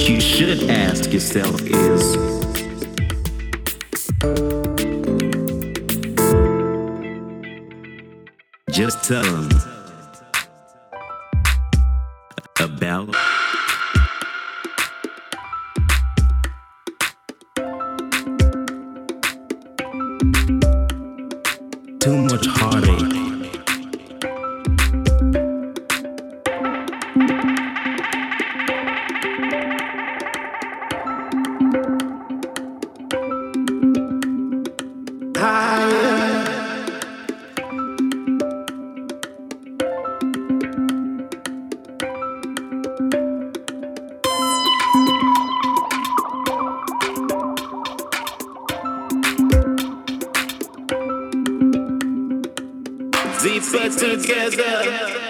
What you should ask yourself is just tell them about. Too much heartache. Deeper together.